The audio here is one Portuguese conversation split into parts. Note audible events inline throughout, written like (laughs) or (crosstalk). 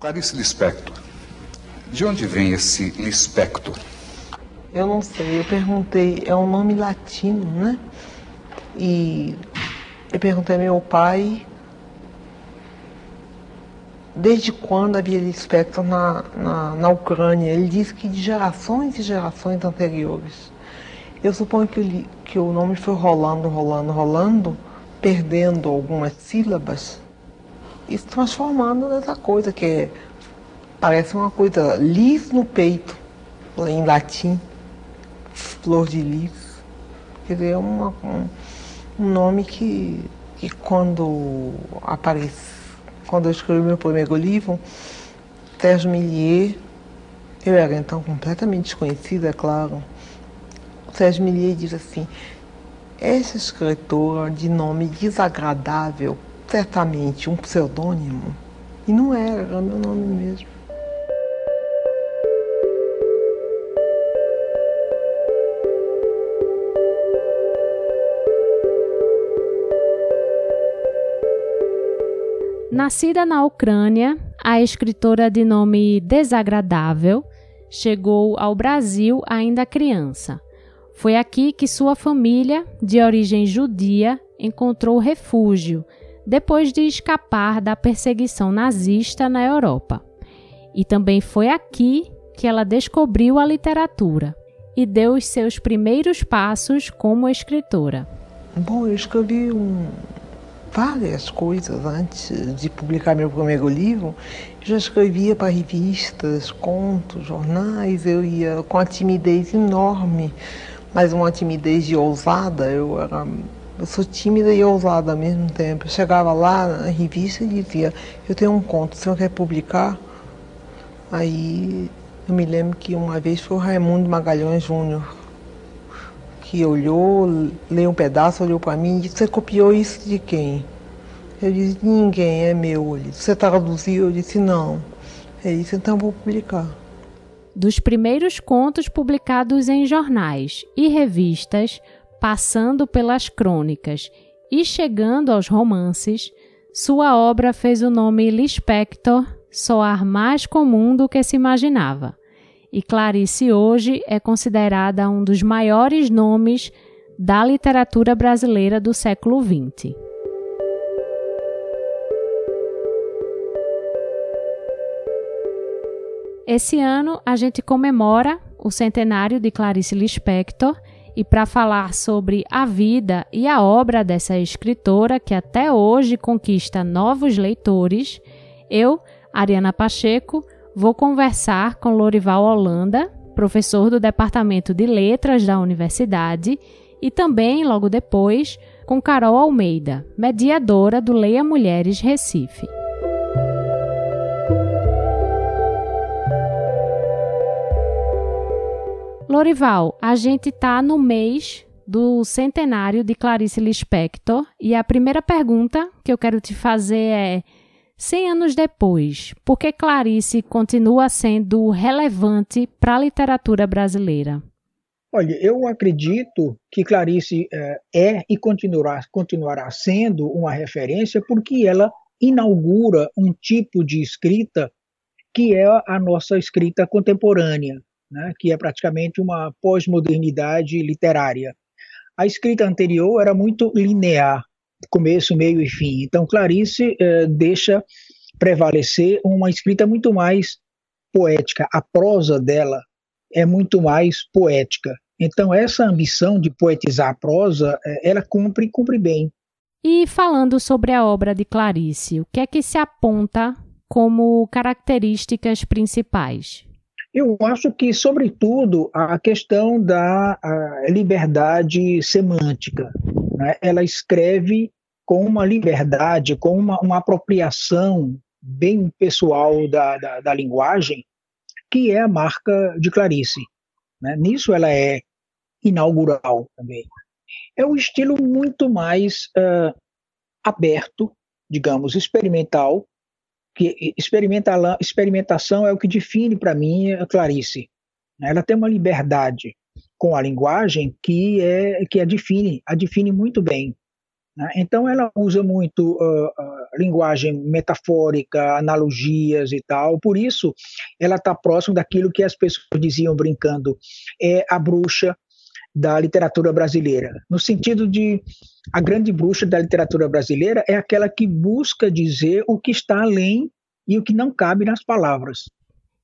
Clarice Lispector. De onde vem esse Lispector? Eu não sei, eu perguntei, é um nome latino, né? E eu perguntei ao meu pai desde quando havia Lispector na, na, na Ucrânia. Ele disse que de gerações e gerações anteriores. Eu suponho que que o nome foi rolando, rolando, rolando, perdendo algumas sílabas e se transformando nessa coisa que é, parece uma coisa lis no peito, em latim, flor de lis. Quer dizer, é uma, um, nome que, que quando aparece, quando eu escrevi meu primeiro livro, Sérgio Millier, eu era então completamente desconhecida, é claro. Sérgio Millier diz assim, essa escritora de nome desagradável certamente um pseudônimo. E não era, era meu nome mesmo. Nascida na Ucrânia, a escritora de nome desagradável chegou ao Brasil ainda criança. Foi aqui que sua família, de origem judia, encontrou refúgio depois de escapar da perseguição nazista na Europa. E também foi aqui que ela descobriu a literatura e deu os seus primeiros passos como escritora. Bom, eu escrevi um, várias coisas antes de publicar meu primeiro livro. Eu já escrevia para revistas, contos, jornais. Eu ia com a timidez enorme, mas uma timidez de ousada. Eu era eu sou tímida e ousada ao mesmo tempo. Eu chegava lá na revista e dizia, eu tenho um conto, o senhor quer publicar? Aí eu me lembro que uma vez foi o Raimundo Magalhães Júnior, que olhou, leu um pedaço, olhou para mim e disse, você copiou isso de quem? Eu disse, ninguém, é meu. Ele disse, você traduziu? Eu disse, não. Ele disse, então vou publicar. Dos primeiros contos publicados em jornais e revistas, passando pelas crônicas e chegando aos romances, sua obra fez o nome Lispector soar mais comum do que se imaginava. E Clarice hoje é considerada um dos maiores nomes da literatura brasileira do século XX. Esse ano a gente comemora o centenário de Clarice Lispector e para falar sobre a vida e a obra dessa escritora que até hoje conquista novos leitores, eu, Ariana Pacheco, vou conversar com Lorival Holanda, professor do Departamento de Letras da Universidade, e também, logo depois, com Carol Almeida, mediadora do Leia Mulheres Recife. Lorival, a gente está no mês do centenário de Clarice Lispector e a primeira pergunta que eu quero te fazer é: 100 anos depois, por que Clarice continua sendo relevante para a literatura brasileira? Olha, eu acredito que Clarice é, é e continuará, continuará sendo uma referência porque ela inaugura um tipo de escrita que é a nossa escrita contemporânea né, que é praticamente uma pós-modernidade literária. A escrita anterior era muito linear, começo, meio e fim. Então, Clarice eh, deixa prevalecer uma escrita muito mais poética. A prosa dela é muito mais poética. Então, essa ambição de poetizar a prosa, eh, ela cumpre e cumpre bem. E falando sobre a obra de Clarice, o que é que se aponta como características principais? Eu acho que, sobretudo, a questão da liberdade semântica. Né? Ela escreve com uma liberdade, com uma, uma apropriação bem pessoal da, da, da, linguagem, que é a marca de Clarice. Né? Nisso ela é inaugural também. É um estilo muito mais uh, aberto, digamos, experimental, que experimentação é o que define para mim a Clarice. Ela tem uma liberdade com a linguagem que é que a define, a define muito bem. Né? Então, ela usa muito uh, uh, linguagem metafórica, analogias e tal. Por isso, ela está próximo daquilo que as pessoas diziam brincando, é a bruxa da literatura brasileira, no sentido de a grande bruxa da literatura brasileira é aquela que busca dizer o que está além e o que não cabe nas palavras.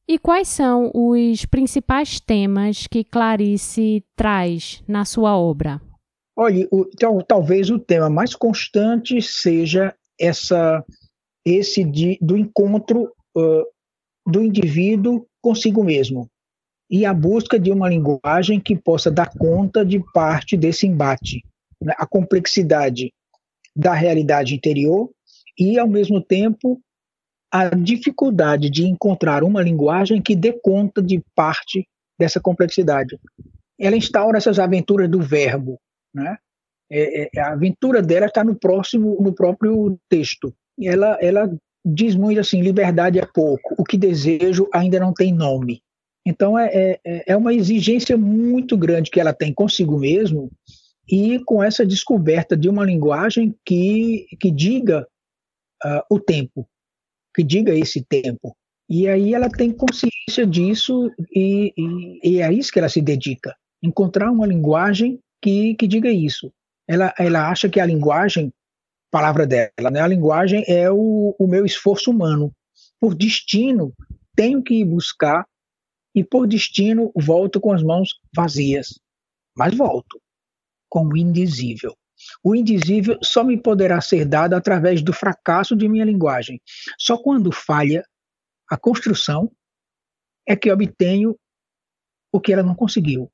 E quais são os principais temas que Clarice traz na sua obra? Olha, o, talvez o tema mais constante seja essa, esse de, do encontro uh, do indivíduo consigo mesmo e a busca de uma linguagem que possa dar conta de parte desse embate, né? a complexidade da realidade interior e, ao mesmo tempo, a dificuldade de encontrar uma linguagem que dê conta de parte dessa complexidade. Ela instaura essas aventuras do verbo, né? É, é, a aventura dela está no próximo, no próprio texto. Ela, ela diz muito assim: liberdade é pouco, o que desejo ainda não tem nome. Então é, é, é uma exigência muito grande que ela tem consigo mesmo e com essa descoberta de uma linguagem que, que diga uh, o tempo, que diga esse tempo. E aí ela tem consciência disso e, e, e é a isso que ela se dedica. Encontrar uma linguagem que, que diga isso. Ela, ela acha que a linguagem, palavra dela, né, a linguagem é o, o meu esforço humano. Por destino, tenho que buscar e por destino volto com as mãos vazias. Mas volto com o indizível. O indizível só me poderá ser dado através do fracasso de minha linguagem. Só quando falha a construção é que obtenho o que ela não conseguiu.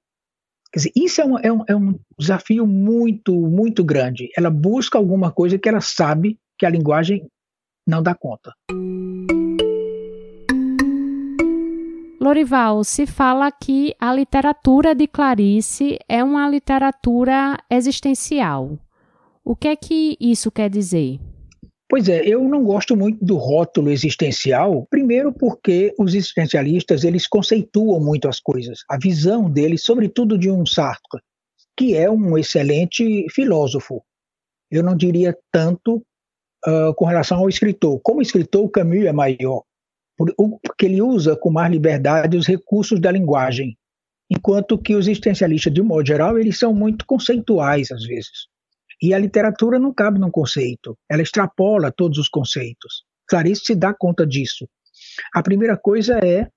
Quer dizer, isso é um, é, um, é um desafio muito, muito grande. Ela busca alguma coisa que ela sabe que a linguagem não dá conta. Lorival, se fala que a literatura de Clarice é uma literatura existencial. O que é que isso quer dizer? Pois é, eu não gosto muito do rótulo existencial, primeiro porque os existencialistas, eles conceituam muito as coisas, a visão deles, sobretudo de um Sartre, que é um excelente filósofo. Eu não diria tanto uh, com relação ao escritor. Como escritor, o Camus é maior, porque ele usa com mais liberdade os recursos da linguagem, enquanto que os existencialistas, de um modo geral, eles são muito conceituais às vezes. E a literatura não cabe num conceito, ela extrapola todos os conceitos. Clarice se dá conta disso. A primeira coisa é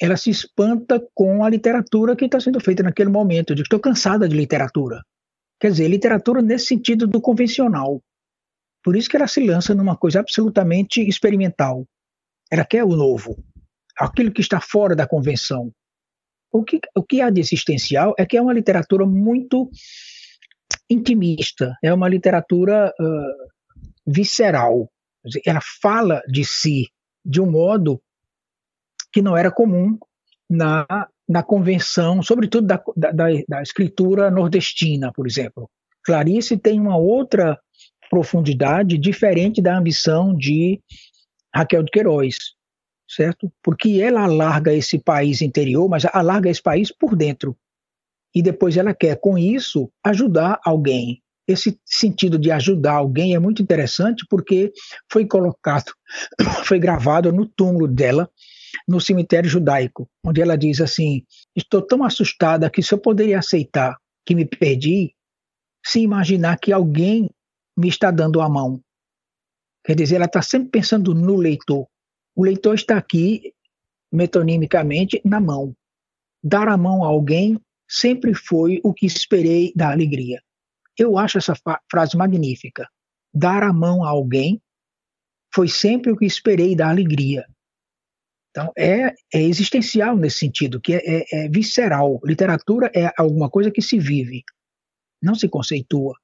ela se espanta com a literatura que está sendo feita naquele momento. Diz, estou cansada de literatura. Quer dizer, literatura nesse sentido do convencional. Por isso que ela se lança numa coisa absolutamente experimental. Ela quer o novo, aquilo que está fora da convenção. O que, o que há de existencial é que é uma literatura muito intimista, é uma literatura uh, visceral. Ela fala de si de um modo que não era comum na, na convenção, sobretudo da, da, da escritura nordestina, por exemplo. Clarice tem uma outra profundidade diferente da ambição de Raquel de Queiroz, certo? Porque ela alarga esse país interior, mas alarga esse país por dentro e depois ela quer, com isso, ajudar alguém. Esse sentido de ajudar alguém é muito interessante porque foi colocado, (coughs) foi gravado no túmulo dela, no cemitério judaico, onde ela diz assim: Estou tão assustada que só poderia aceitar que me perdi se imaginar que alguém me está dando a mão. Quer dizer, ela está sempre pensando no leitor. O leitor está aqui, metonimicamente, na mão. Dar a mão a alguém sempre foi o que esperei da alegria. Eu acho essa frase magnífica. Dar a mão a alguém foi sempre o que esperei da alegria. Então, é, é existencial nesse sentido, que é, é, é visceral. Literatura é alguma coisa que se vive, não se conceitua.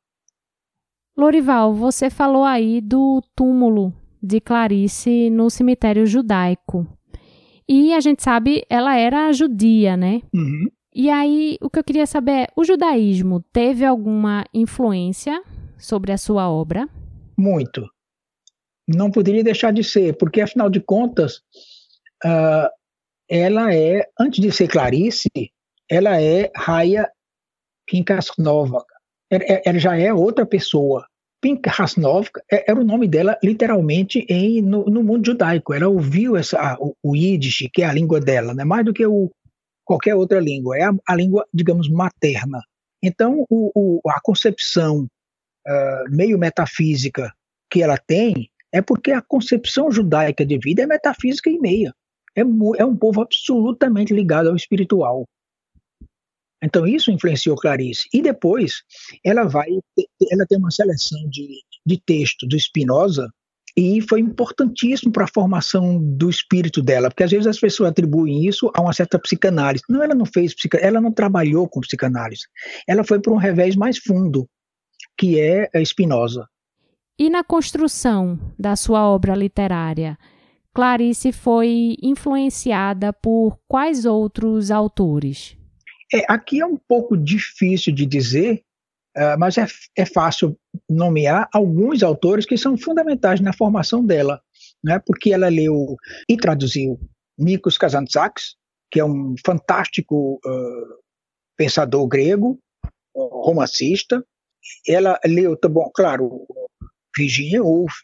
Lorival, você falou aí do túmulo de Clarice no cemitério judaico. E a gente sabe, ela era judia, né? Uhum. E aí, o que eu queria saber é: o judaísmo teve alguma influência sobre a sua obra? Muito. Não poderia deixar de ser, porque afinal de contas, uh, ela é, antes de ser Clarice, ela é Raya Pinkasnova. Ela, ela já é outra pessoa. Pink Hasnov é, era o nome dela literalmente em, no, no mundo judaico. Ela ouviu essa, a, o, o Yiddish, que é a língua dela, né? mais do que o, qualquer outra língua. É a, a língua, digamos, materna. Então, o, o, a concepção uh, meio metafísica que ela tem é porque a concepção judaica de vida é metafísica e meia. É, é um povo absolutamente ligado ao espiritual. Então isso influenciou Clarice. E depois ela vai, ela tem uma seleção de, de texto do Spinoza e foi importantíssimo para a formação do espírito dela, porque às vezes as pessoas atribuem isso a uma certa psicanálise. Não, ela não fez ela não trabalhou com psicanálise. Ela foi para um revés mais fundo, que é a Spinoza. E na construção da sua obra literária, Clarice foi influenciada por quais outros autores? É, aqui é um pouco difícil de dizer, uh, mas é, é fácil nomear alguns autores que são fundamentais na formação dela, né? porque ela leu e traduziu Nikos Kazantzakis, que é um fantástico uh, pensador grego, romancista. Ela leu, bom, claro, Virginia Woolf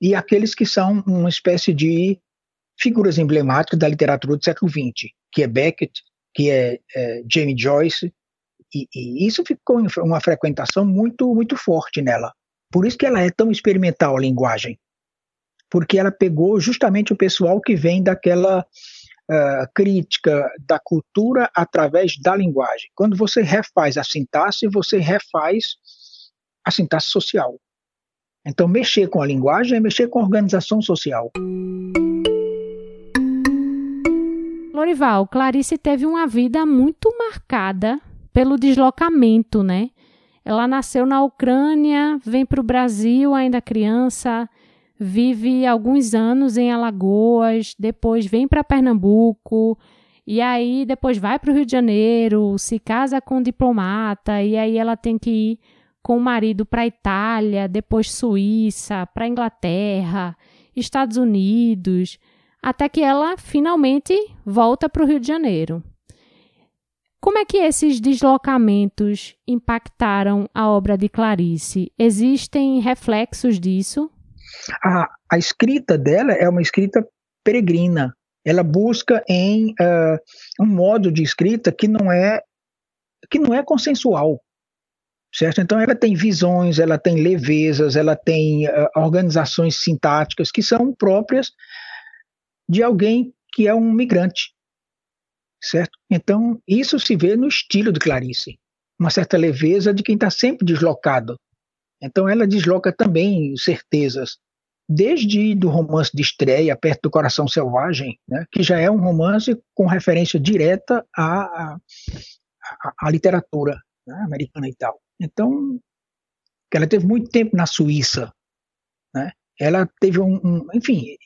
e aqueles que são uma espécie de figuras emblemáticas da literatura do século XX, que é Beckett, que é, é Jamie Joyce, e, e, isso ficou uma frequentação muito, muito forte nela. Por isso que ela é tão experimental a linguagem, porque ela pegou justamente o pessoal que vem daquela uh, crítica da cultura através da linguagem. Quando você refaz a sintaxe, você refaz a sintaxe social. Então, mexer com a linguagem é mexer com a organização social. Lorival, Clarice teve uma vida muito marcada pelo deslocamento, né? Ela nasceu na Ucrânia, vem para o Brasil ainda criança, vive alguns anos em Alagoas, depois vem para Pernambuco, e aí depois vai para o Rio de Janeiro, se casa com um diplomata, e aí ela tem que ir com o marido para Itália, depois Suíça, para Inglaterra, Estados Unidos até que ela finalmente volta para o Rio de Janeiro. Como é que esses deslocamentos impactaram a obra de Clarice? Existem reflexos disso? A, a escrita dela é uma escrita peregrina. Ela busca em uh, um modo de escrita que não é que não é consensual, certo? Então ela tem visões, ela tem levezas, ela tem uh, organizações sintáticas que são próprias de alguém que é um migrante, certo? Então, isso se vê no estilo de Clarice, uma certa leveza de quem está sempre deslocado. Então, ela desloca também certezas, desde do romance de estreia, Perto do Coração Selvagem, né, que já é um romance com referência direta à, à, à literatura né, americana e tal. Então, ela teve muito tempo na Suíça, né? Ela teve um, um enfim,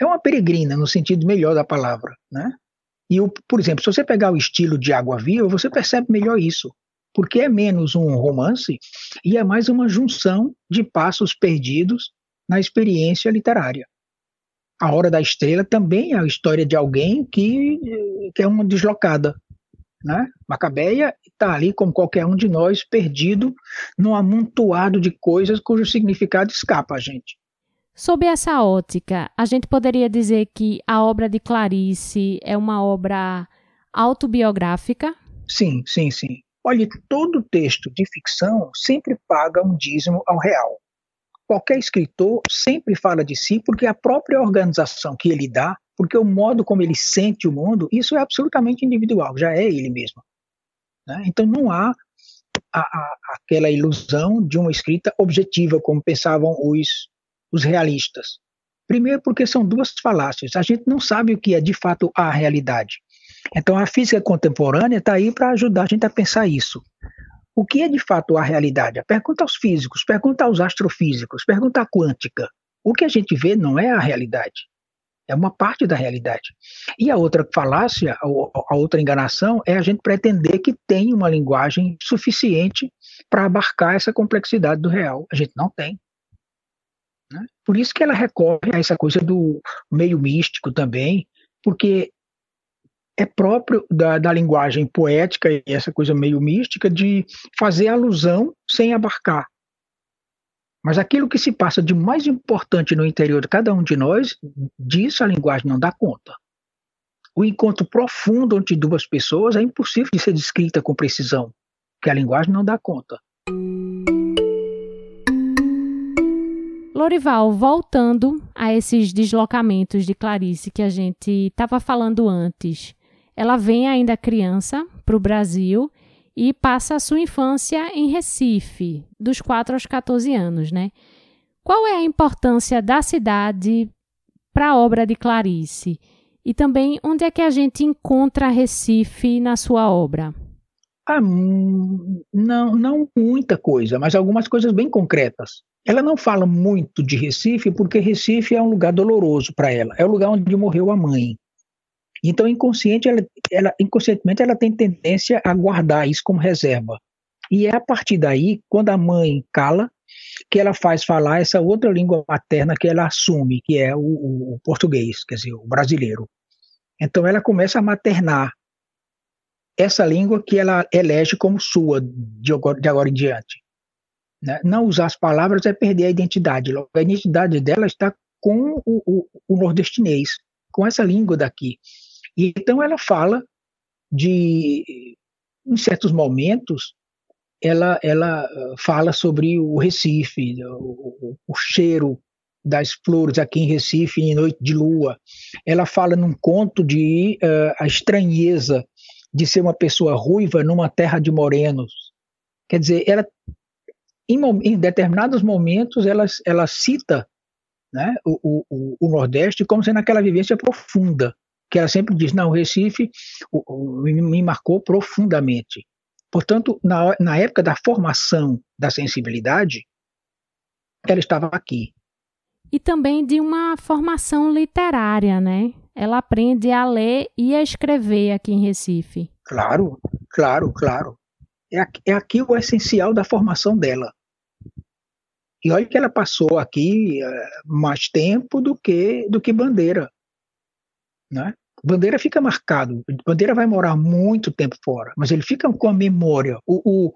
é uma peregrina no sentido melhor da palavra, né? E, o, por exemplo, se você pegar o estilo de Água Viva, você percebe melhor isso, porque é menos um romance e é mais uma junção de passos perdidos na experiência literária. A Hora da Estrela também é a história de alguém que, que é uma deslocada. Né? Macabeia está ali, como qualquer um de nós, perdido num amontoado de coisas cujo significado escapa a gente. Sob essa ótica, a gente poderia dizer que a obra de Clarice é uma obra autobiográfica? Sim, sim, sim. Olhe, todo texto de ficção sempre paga um dízimo ao real. Qualquer escritor sempre fala de si porque a própria organização que ele dá, porque o modo como ele sente o mundo, isso é absolutamente individual, já é ele mesmo. Né? Então não há a, a, aquela ilusão de uma escrita objetiva, como pensavam os os realistas? Primeiro, porque são duas falácias. A gente não sabe o que é de fato a realidade. Então, a física contemporânea está aí para ajudar a gente a pensar isso. O que é de fato a realidade? Pergunta aos físicos, pergunta aos astrofísicos, pergunta à quântica. O que a gente vê não é a realidade. É uma parte da realidade. E a outra falácia, a outra enganação, é a gente pretender que tem uma linguagem suficiente para abarcar essa complexidade do real. A gente não tem. Né? Por isso que ela recorre a essa coisa do meio místico também, porque é próprio da, da linguagem poética e essa coisa meio mística de fazer alusão sem abarcar. Mas aquilo que se passa de mais importante no interior de cada um de nós, disso a linguagem não dá conta. O encontro profundo entre duas pessoas é impossível de ser descrita com precisão, que a linguagem não dá conta. Lorival, voltando a esses deslocamentos de Clarice que a gente estava falando antes, ela vem ainda criança para o Brasil e passa a sua infância em Recife, dos 4 aos 14 anos, né? Qual é a importância da cidade para a obra de Clarice? E também onde é que a gente encontra Recife na sua obra? Ah, não, não muita coisa, mas algumas coisas bem concretas. Ela não fala muito de Recife porque Recife é um lugar doloroso para ela. É o lugar onde morreu a mãe. Então, inconsciente, ela, ela, inconscientemente, ela tem tendência a guardar isso como reserva. E é a partir daí, quando a mãe cala, que ela faz falar essa outra língua materna que ela assume, que é o, o português, quer dizer, o brasileiro. Então ela começa a maternar essa língua que ela elege como sua de agora, de agora em diante. Né? Não usar as palavras é perder a identidade. A identidade dela está com o, o, o nordestinês, com essa língua daqui. E então ela fala de, em certos momentos, ela, ela ah, fala sobre o Recife, o, o, cheiro das flores aqui em Recife em noite de lua. Ela fala num conto de uh, a estranheza de ser uma pessoa ruiva numa terra de morenos. Quer dizer, ela em, em determinados momentos ela, ela cita né, o, o, o, Nordeste como sendo aquela vivência profunda, que ela sempre diz, não, Recife o, me marcou profundamente. Portanto, na, na época da formação da sensibilidade, ela estava aqui. E também de uma formação literária, né? Ela aprende a ler e a escrever aqui em Recife. Claro, claro, claro. É é aqui o essencial da formação dela. E olha que ela passou aqui uh, mais tempo do que do que Bandeira, né? Bandeira fica marcado. Bandeira vai morar muito tempo fora, mas ele fica com a memória. O, o,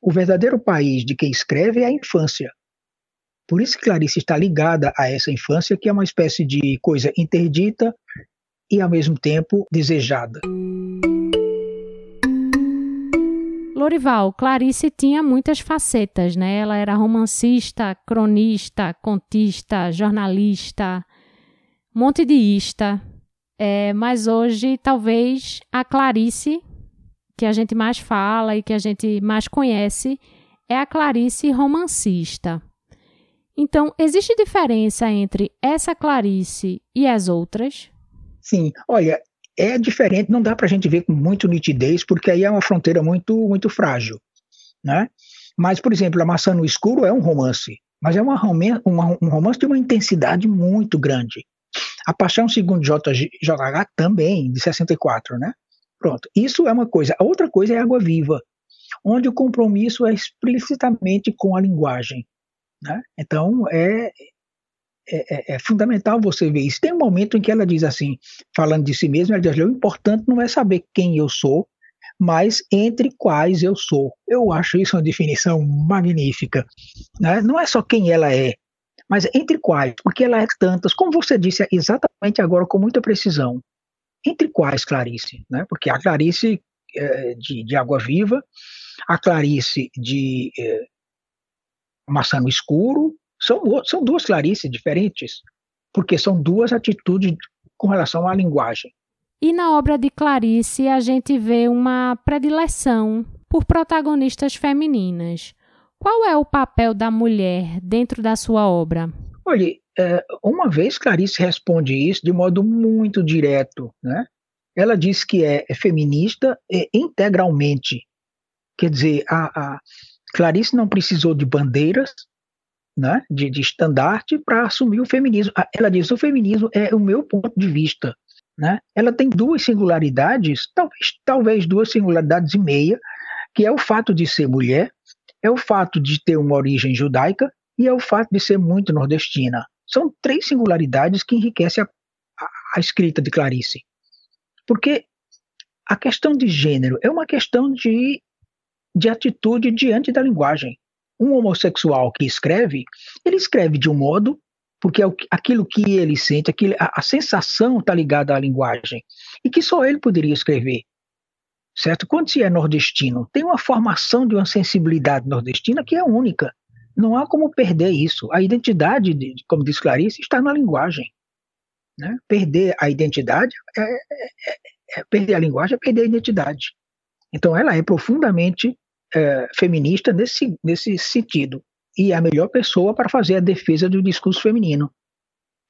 o verdadeiro país de quem escreve é a infância. Por isso que Clarice está ligada a essa infância, que é uma espécie de coisa interdita e, ao mesmo tempo, desejada. Lorival, Clarice tinha muitas facetas, né? Ela era romancista, cronista, contista, jornalista, montedeísta. É, mas hoje, talvez, a Clarice, que a gente mais fala e que a gente mais conhece, é a Clarice romancista. Então, existe diferença entre essa Clarice e as outras? Sim, olha, é diferente, não dá para a gente ver com muito nitidez, porque aí é uma fronteira muito, muito frágil, né? Mas, por exemplo, A Maçã no Escuro é um romance, mas é uma, uma, um romance de uma intensidade muito grande. A Paixão segundo JH também, de 64, né? Pronto, isso é uma coisa. A outra coisa é Água Viva, onde o compromisso é explicitamente com a linguagem. Né? Então, é, é, é, é, fundamental você ver isso. Tem um momento em que ela diz assim, falando de si mesma, ela diz: o importante não é saber quem eu sou, mas entre quais eu sou. Eu acho isso uma definição magnífica. Né? Não é só quem ela é, mas entre quais, porque ela é tantas, como você disse exatamente agora com muita precisão. Entre quais, Clarice? Né? Porque a Clarice é, de, de, Água Viva, a Clarice de é, Maçã no Escuro, são, são duas Clarice diferentes, porque são duas atitudes com relação à linguagem. E na obra de Clarice a gente vê uma predileção por protagonistas femininas. Qual é o papel da mulher dentro da sua obra? Olha, é, uma vez Clarice responde isso de modo muito direto, né? Ela diz que é, é feminista integralmente. Quer dizer, a, a, Clarice não precisou de bandeiras, né, de, de estandarte para assumir o feminismo. Ela diz: o feminismo é o meu ponto de vista. Né? Ela tem duas singularidades, talvez, talvez duas singularidades e meia, que é o fato de ser mulher, é o fato de ter uma origem judaica e é o fato de ser muito nordestina. São três singularidades que enriquecem a, a, a escrita de Clarice. Porque a questão de gênero é uma questão de, de atitude diante da linguagem. Um homossexual que escreve, ele escreve de um modo porque é aquilo que ele sente, aquilo, a, a sensação está ligada à linguagem e que só ele poderia escrever certo? Quando se é nordestino, tem uma formação de uma sensibilidade nordestina que é única. Não há como perder isso. A identidade, de, como diz Clarice, está na linguagem. Né? Perder a identidade é, é, é, é perder a linguagem é perder a identidade. Então ela é profundamente é, feminista nesse, nesse sentido. E é a melhor pessoa para fazer a defesa do discurso feminino,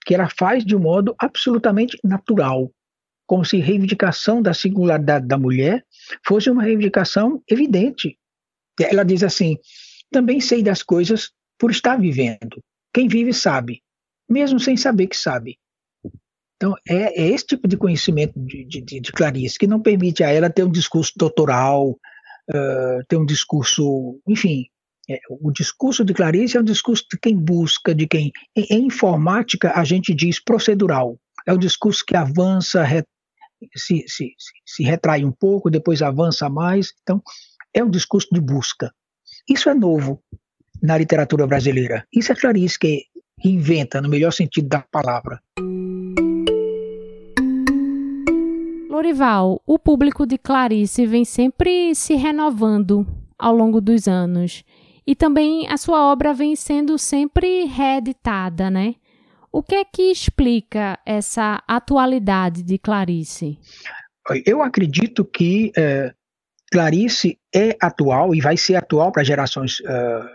que ela faz de um modo absolutamente natural como se reivindicação da singularidade da mulher fosse uma reivindicação evidente. Ela diz assim: também sei das coisas por estar vivendo. Quem vive sabe, mesmo sem saber que sabe. Então, é, é esse tipo de conhecimento de, de, de, Clarice que não permite a ela ter um discurso doutoral, ter um discurso, enfim. É, o discurso de Clarice é um discurso de quem busca, de quem. Em, em informática, a gente diz procedural. É um discurso que avança, se, se, se retrai um pouco, depois avança mais. Então, é um discurso de busca. Isso é novo na literatura brasileira. Isso é Clarice que inventa, no melhor sentido da palavra. Lorival, o público de Clarice vem sempre se renovando ao longo dos anos. E também a sua obra vem sendo sempre reeditada, né? O que é que explica essa atualidade de Clarice? Eu acredito que é, Clarice é atual e vai ser atual para gerações uh,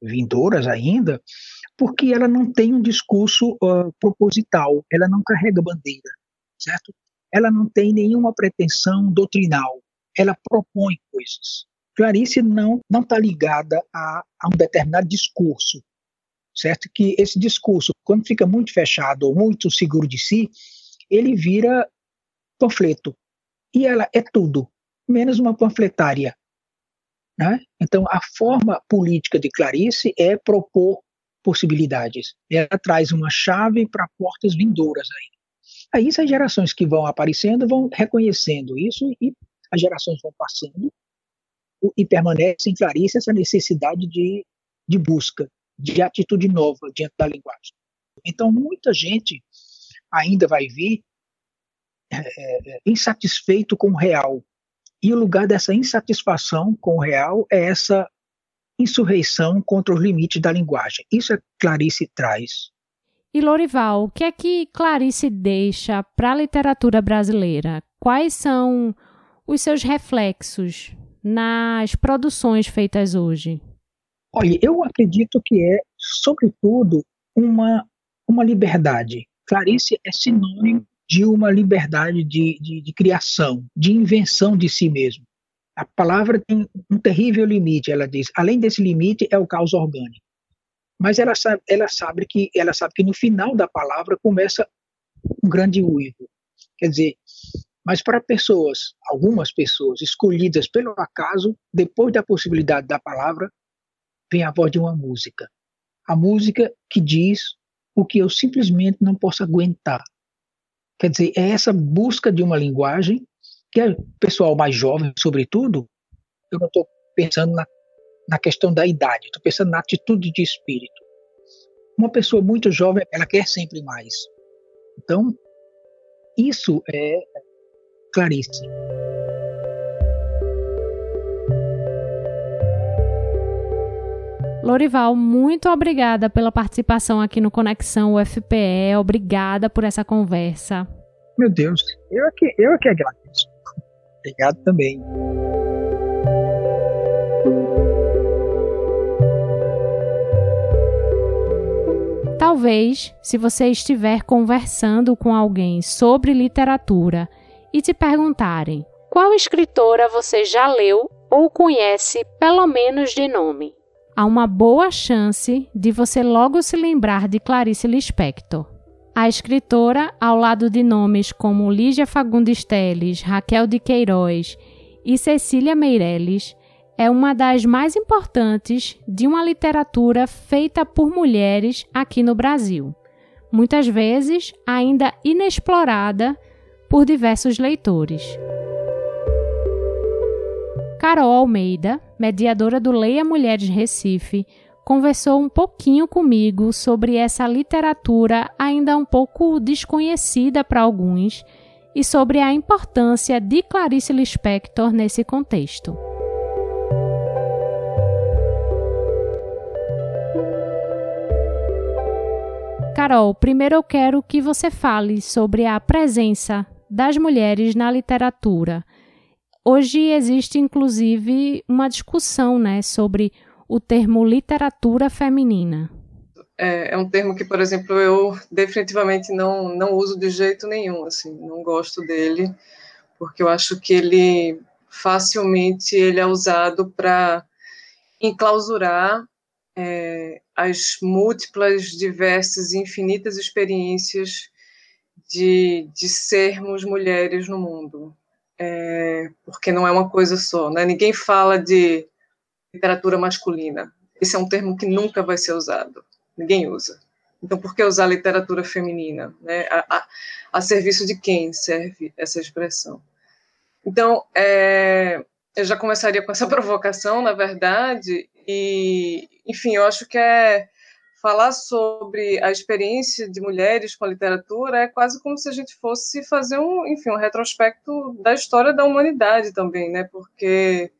vindouras ainda, porque ela não tem um discurso uh, proposital, ela não carrega bandeira, certo? Ela não tem nenhuma pretensão doutrinal, ela propõe coisas. Clarice não não está ligada a, a um determinado discurso, certo? Que esse discurso, quando fica muito fechado ou muito seguro de si, ele vira panfleto. E ela é tudo, menos uma panfletária. Né? Então, a forma política de Clarice é propor possibilidades. Ela traz uma chave para portas vindouras aí. Aí as gerações que vão aparecendo vão reconhecendo isso e as gerações vão passando e permanece em Clarice essa necessidade de, de busca, de atitude nova diante da linguagem. Então, muita gente ainda vai vir é, é, insatisfeito com o real. E o lugar dessa insatisfação com o real é essa insurreição contra os limites da linguagem. Isso é Clarice traz. E Lorival, o que é que Clarice deixa para a literatura brasileira? Quais são os seus reflexos nas produções feitas hoje? Olha, eu acredito que é, sobretudo, uma, uma liberdade. Clarice é sinônimo de uma liberdade de, de, de, criação, de invenção de si mesmo. A palavra tem um terrível limite, ela diz. Além desse limite é o caos orgânico. Mas ela sabe, ela sabe que ela sabe que no final da palavra começa um grande uivo. Quer dizer, mas para pessoas, algumas pessoas escolhidas pelo acaso, depois da possibilidade da palavra, vem a voz de uma música. A música que diz o que eu simplesmente não posso aguentar. Quer dizer, é essa busca de uma linguagem que é pessoal mais jovem, sobretudo, eu não estou pensando na, na questão da idade, estou pensando na atitude de espírito. Uma pessoa muito jovem, ela quer sempre mais. Então, isso é Clarice. Lorival, muito obrigada pela participação aqui no Conexão UFPE. Obrigada por essa conversa. Meu Deus, eu que, eu que agradeço. Obrigado também. Talvez, se você estiver conversando com alguém sobre literatura e te perguntarem qual escritora você já leu ou conhece, pelo menos de nome há uma boa chance de você logo se lembrar de Clarice Lispector. A escritora, ao lado de nomes como Lígia Fagundes Telles, Raquel de Queiroz e Cecília Meirelles, é uma das mais importantes de uma literatura feita por mulheres aqui no Brasil, muitas vezes ainda inexplorada por diversos leitores. Carol Almeida, mediadora do Leia Mulheres Recife, conversou um pouquinho comigo sobre essa literatura ainda um pouco desconhecida para alguns e sobre a importância de Clarice Lispector nesse contexto. Carol, primeiro eu quero que você fale sobre a presença das mulheres na literatura. Hoje existe inclusive uma discussão, né, sobre o termo literatura feminina? É, é, um termo que, por exemplo, eu definitivamente não, não uso de jeito nenhum, assim, não gosto dele, porque eu acho que ele facilmente ele é usado para enclausurar é, as múltiplas, diversas e infinitas experiências de, de sermos mulheres no mundo, é, porque não é uma coisa só, né? Ninguém fala de literatura masculina. Esse é um termo que nunca vai ser usado. Ninguém usa. Então, por que usar literatura feminina? Né? A, a, a serviço de quem serve essa expressão? Então, é, eu já começaria com essa (laughs) provocação, na verdade, e, enfim, eu acho que é falar sobre a experiência de mulheres com a literatura é quase como se a gente fosse fazer um, enfim, um retrospecto da história da humanidade também, né? Porque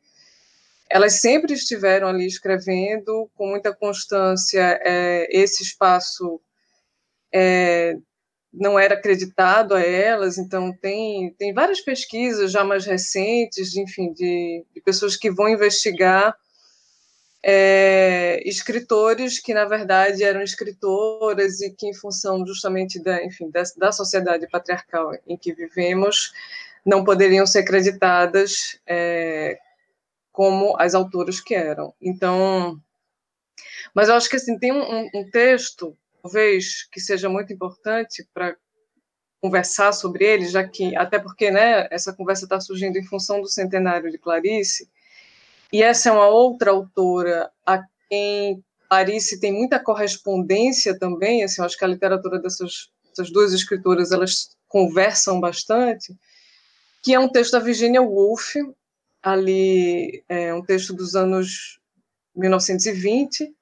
elas sempre estiveram ali escrevendo com muita constância. É, esse espaço é, não era acreditado a elas, então tem, tem várias pesquisas já mais recentes, de, enfim, de, de pessoas que vão investigar é, escritores que, na verdade, eram escritoras e que, em função justamente da, enfim, da, da sociedade patriarcal em que vivemos, não poderiam ser acreditadas é, como as autoras que eram. Então, mas eu acho que assim tem um, um texto, talvez que seja muito importante para conversar sobre ele, já que até porque, né, essa conversa está surgindo em função do centenário de Clarice, e essa é uma outra autora a quem Clarice tem muita correspondência também, assim, eu acho que a literatura dessas, dessas duas escritoras, elas conversam bastante, que é um texto da Virginia Woolf, ali é, um texto dos anos 1920,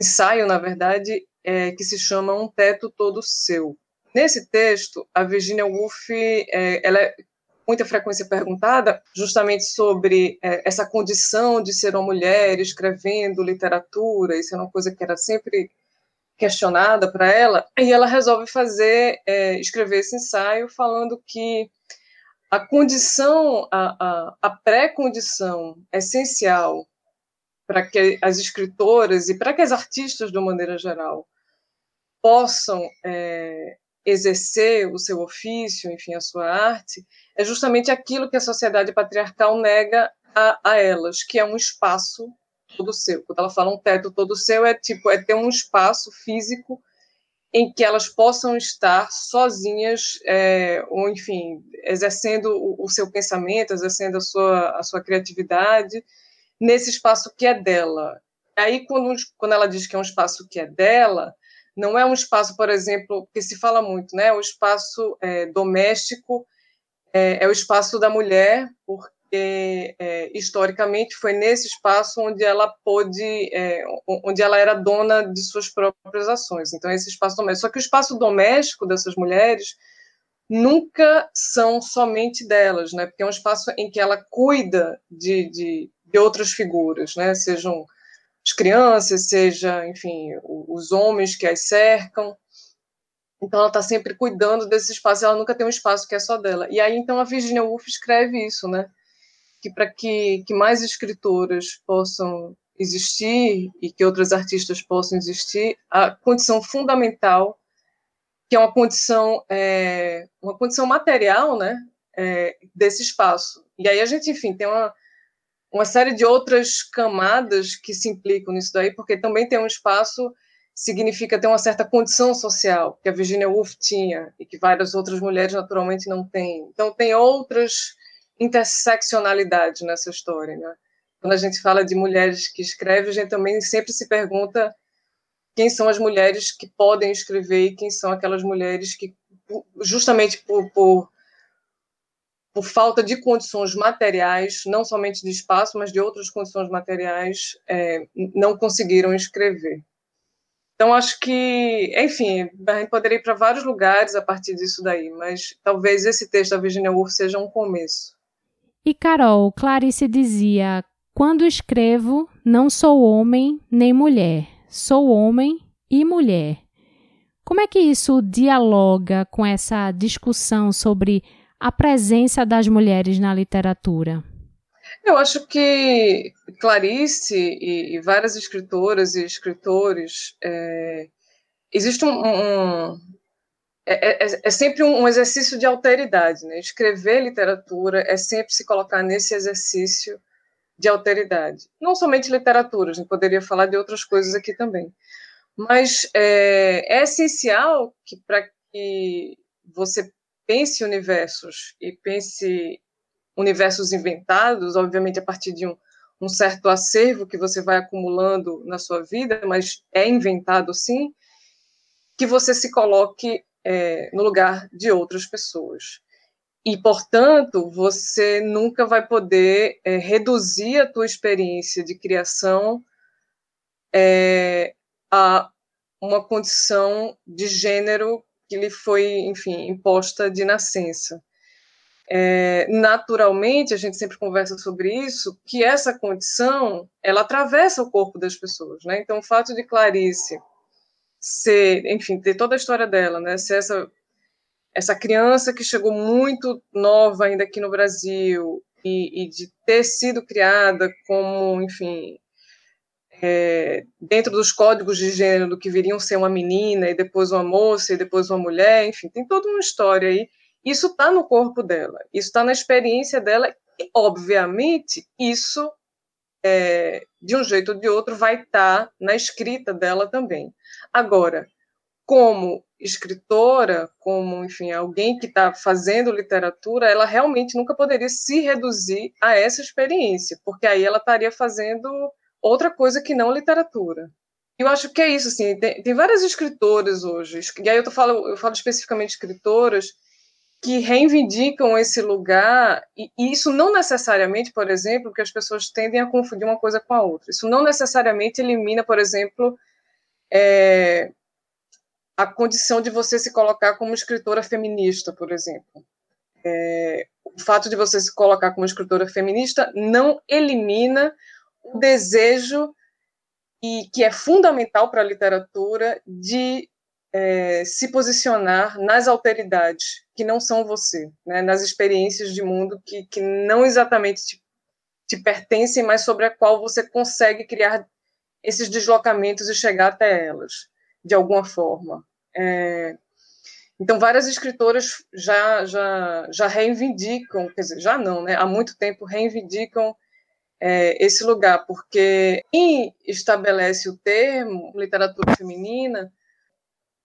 ensaio, na verdade, é, que se chama Um Teto Todo Seu. Nesse texto, a Virginia Woolf, é, ela é muita frequência perguntada justamente sobre é, essa condição de ser uma mulher escrevendo literatura, isso é uma coisa que era sempre questionada para ela, e ela resolve fazer, é, escrever esse ensaio falando que a condição, a, a, a pré-condição essencial para que as escritoras e para que as artistas, de uma maneira geral, possam é, exercer o seu ofício, enfim, a sua arte, é justamente aquilo que a sociedade patriarcal nega a, a elas, que é um espaço todo seu. Quando ela fala um teto todo seu, é tipo, é ter um espaço físico em que elas possam estar sozinhas, é, ou enfim, exercendo o, o, seu pensamento, exercendo a sua, a sua criatividade nesse espaço que é dela. Aí, quando, quando ela diz que é um espaço que é dela, não é um espaço, por exemplo, que se fala muito, né? O espaço é, doméstico é, é, o espaço da mulher, porque é, historicamente foi nesse espaço onde ela pôde, é, onde ela era dona de suas próprias ações. Então, esse espaço doméstico. Só que o espaço doméstico dessas mulheres nunca são somente delas, né? Porque é um espaço em que ela cuida de, de, de outras figuras, né? Sejam as crianças, seja, enfim, os homens que as cercam. Então ela está sempre cuidando desse espaço, ela nunca tem um espaço que é só dela. E aí então a Virginia Woolf escreve isso, né? Que para que, que mais escritoras possam existir e que outras artistas possam existir, a condição fundamental que é uma condição é, uma condição material, né? É, desse espaço. E aí a gente, enfim, tem uma uma série de outras camadas que se implicam nisso daí, porque também tem um espaço significa ter uma certa condição social que a Virginia Woolf tinha e que várias outras mulheres naturalmente não têm. Então tem outras interseccionalidades nessa história, né? Quando a gente fala de mulheres que escrevem, a gente também sempre se pergunta quem são as mulheres que podem escrever e quem são aquelas mulheres que, justamente por, por por falta de condições materiais, não somente de espaço, mas de outras condições materiais, é, não conseguiram escrever. Então, acho que, enfim, a gente poderia ir para vários lugares a partir disso daí, mas talvez esse texto da Virginia Woolf seja um começo. E Carol, Clarice dizia: Quando escrevo, não sou homem nem mulher, sou homem e mulher. Como é que isso dialoga com essa discussão sobre a presença das mulheres na literatura? Eu acho que Clarice e, e várias escritoras e escritores é, existe um, um é, é, é, sempre um exercício de alteridade, né? Escrever literatura é sempre se colocar nesse exercício de alteridade. Não somente literatura, a gente poderia falar de outras coisas aqui também. Mas é, é essencial que para que você pense universos e pense universos inventados, obviamente a partir de um, um certo acervo que você vai acumulando na sua vida, mas é inventado sim, que você se coloque é, no lugar de outras pessoas. E, portanto, você nunca vai poder é, reduzir a tua experiência de criação é, a uma condição de gênero que lhe foi, enfim, imposta de nascença é, naturalmente, a gente sempre conversa sobre isso, que essa condição, ela atravessa o corpo das pessoas, né? Então, o fato de Clarice ser, enfim, ter toda a história dela, né? Ser essa, essa criança que chegou muito nova ainda aqui no Brasil e, e de ter sido criada como, enfim, é, dentro dos códigos de gênero que viriam ser uma menina e depois uma moça e depois uma mulher, enfim, tem toda uma história aí isso está no corpo dela, isso está na experiência dela, e, obviamente, isso, é, de um jeito ou de outro, vai estar tá na escrita dela também. Agora, como escritora, como, enfim, alguém que está fazendo literatura, ela realmente nunca poderia se reduzir a essa experiência, porque aí ela estaria fazendo outra coisa que não literatura. Eu acho que é isso, assim, tem, tem várias escritoras hoje, e aí eu, falo, eu falo especificamente escritoras, que reivindicam esse lugar, e isso não necessariamente, por exemplo, que as pessoas tendem a confundir uma coisa com a outra. Isso não necessariamente elimina, por exemplo, é, a condição de você se colocar como escritora feminista, por exemplo. É, o fato de você se colocar como escritora feminista não elimina o desejo e que é fundamental para a literatura de é, se posicionar nas alteridades que não são você, né, nas experiências de mundo que, que não exatamente te, te pertencem, mas sobre a qual você consegue criar esses deslocamentos e chegar até elas, de alguma forma. É, então, várias escritoras já, já, já reivindicam, quer dizer, já não, né, há muito tempo reivindicam é, esse lugar, porque quem estabelece o termo literatura feminina